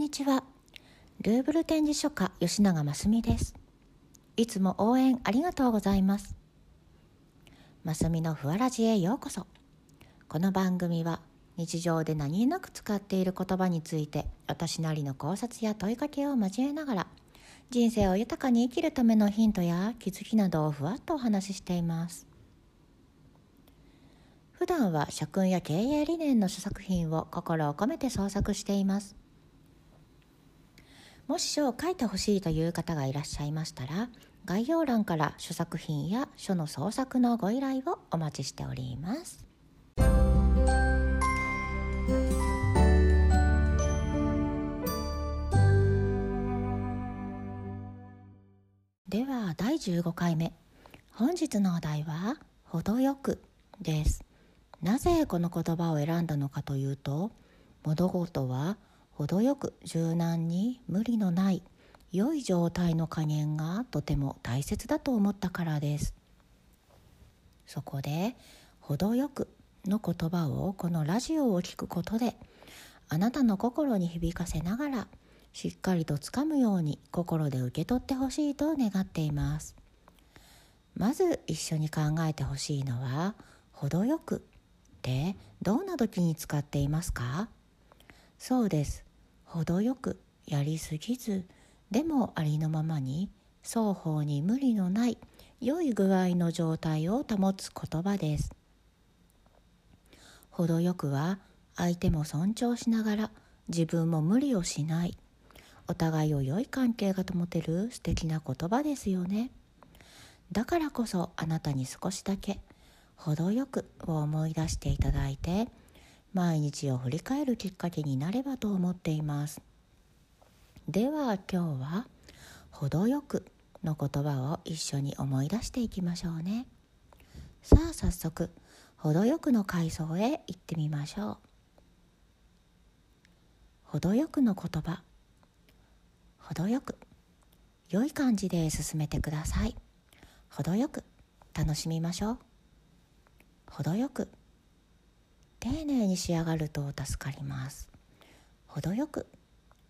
にちは。ルーブル展示書家吉永真澄です。いつも応援ありがとうございます。真澄のふわらじへようこそ。この番組は日常で何気なく使っている言葉について私なりの考察や問いかけを交えながら人生を豊かに生きるためのヒントや気づきなどをふわっとお話ししています。普段は社訓や経営理念の書作品を心を込めて創作しています。もし書を書いてほしいという方がいらっしゃいましたら概要欄から書作品や書の創作のご依頼をお待ちしております。では第15回目。本日のお題は「程よく」です。なぜこの言葉を選んだのかというと物事は程よく柔軟に無理のない良い状態の加減がとても大切だと思ったからです。そこで「程よく」の言葉をこのラジオを聞くことであなたの心に響かせながらしっかりとつかむように心で受け取ってほしいと願っています。まず一緒に考えてほしいのは「程よく」ってどんな時に使っていますか？そうです。程よくやりすぎずでもありのままに双方に無理のない良い具合の状態を保つ言葉です。程よくは相手も尊重しながら自分も無理をしない。お互いを良い関係が保てる素敵な言葉ですよね。だからこそあなたに少しだけ程よくを思い出していただいて毎日を振り返るきっかけになればと思っています。では今日は程よくの言葉を一緒に思い出していきましょうね。さあ早速程よくの階層へ行ってみましょう。程よくの言葉。程よく。良い感じで進めてください。程よく。楽しみましょう。程よく。丁寧に仕上がると助かります。程よく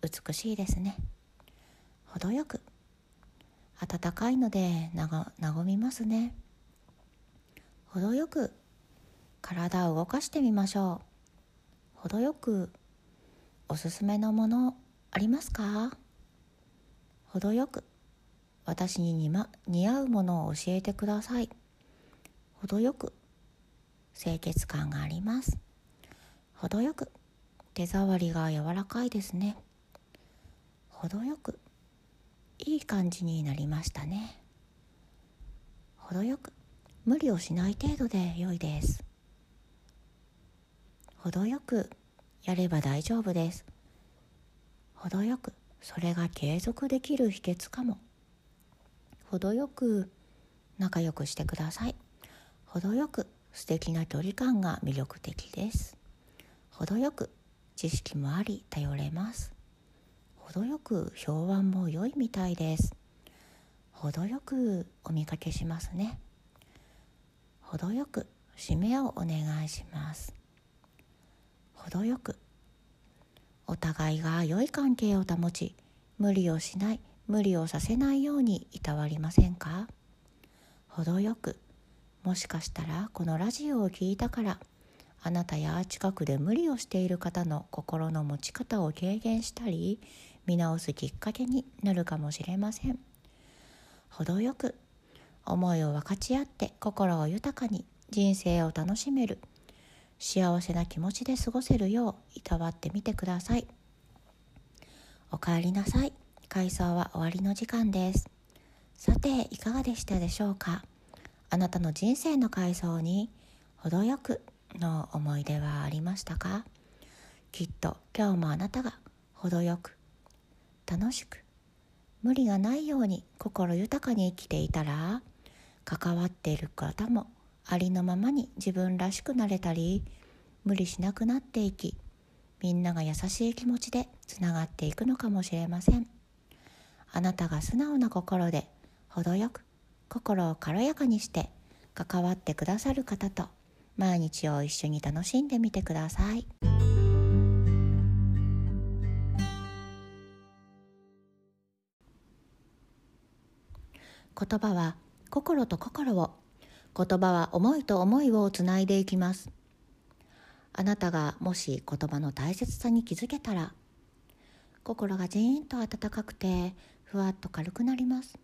美しいですね。程よく暖かいので和みますね。程よく体を動かしてみましょう。程よくおすすめのものありますか？程よく私に似合うものを教えてください。程よく清潔感があります。程よく。手触りが柔らかいですね。程よく。いい感じになりましたね。程よく。無理をしない程度で良いです。程よく。やれば大丈夫です。程よく。それが継続できる秘訣かも。程よく。仲良くしてください。程よく。素敵な距離感が魅力的です。程よく知識もあり頼れます。程よく評判も良いみたいです。程よくお見かけしますね。程よく締めをお願いします。程よくお互いが良い関係を保ち無理をしない無理をさせないようにいたわりませんか？程よくもしかしたらこのラジオを聴いたからあなたや近くで無理をしている方の心の持ち方を軽減したり見直すきっかけになるかもしれません。程よく思いを分かち合って心を豊かに人生を楽しめる幸せな気持ちで過ごせるよういたわってみてください。おかえりなさい。回想は終わりの時間です。さていかがでしたでしょうか？あなたの人生の階層に程よくの思い出はありましたか？きっと今日もあなたが程よく楽しく無理がないように心豊かに生きていたら関わっている方もありのままに自分らしくなれたり無理しなくなっていきみんなが優しい気持ちでつながっていくのかもしれません。あなたが素直な心で程よく心を軽やかにして関わってくださる方と毎日を一緒に楽しんでみてください。言葉は心と心を言葉は思いと思いをつないでいきますあなたがもし言葉の大切さに気づけたら心がじーんと温かくてふわっと軽くなります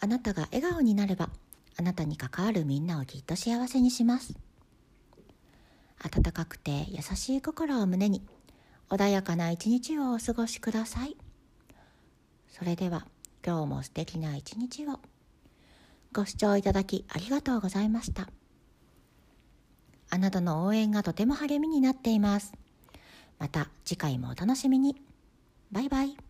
あなたが笑顔になればあなたに関わるみんなをきっと幸せにします。温かくて優しい心を胸に穏やかな一日をお過ごしください。それでは今日も素敵な一日を。ご視聴いただきありがとうございました。あなたの応援がとても励みになっています。また次回もお楽しみに。バイバイ。